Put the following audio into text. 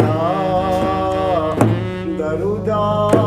درودم درودم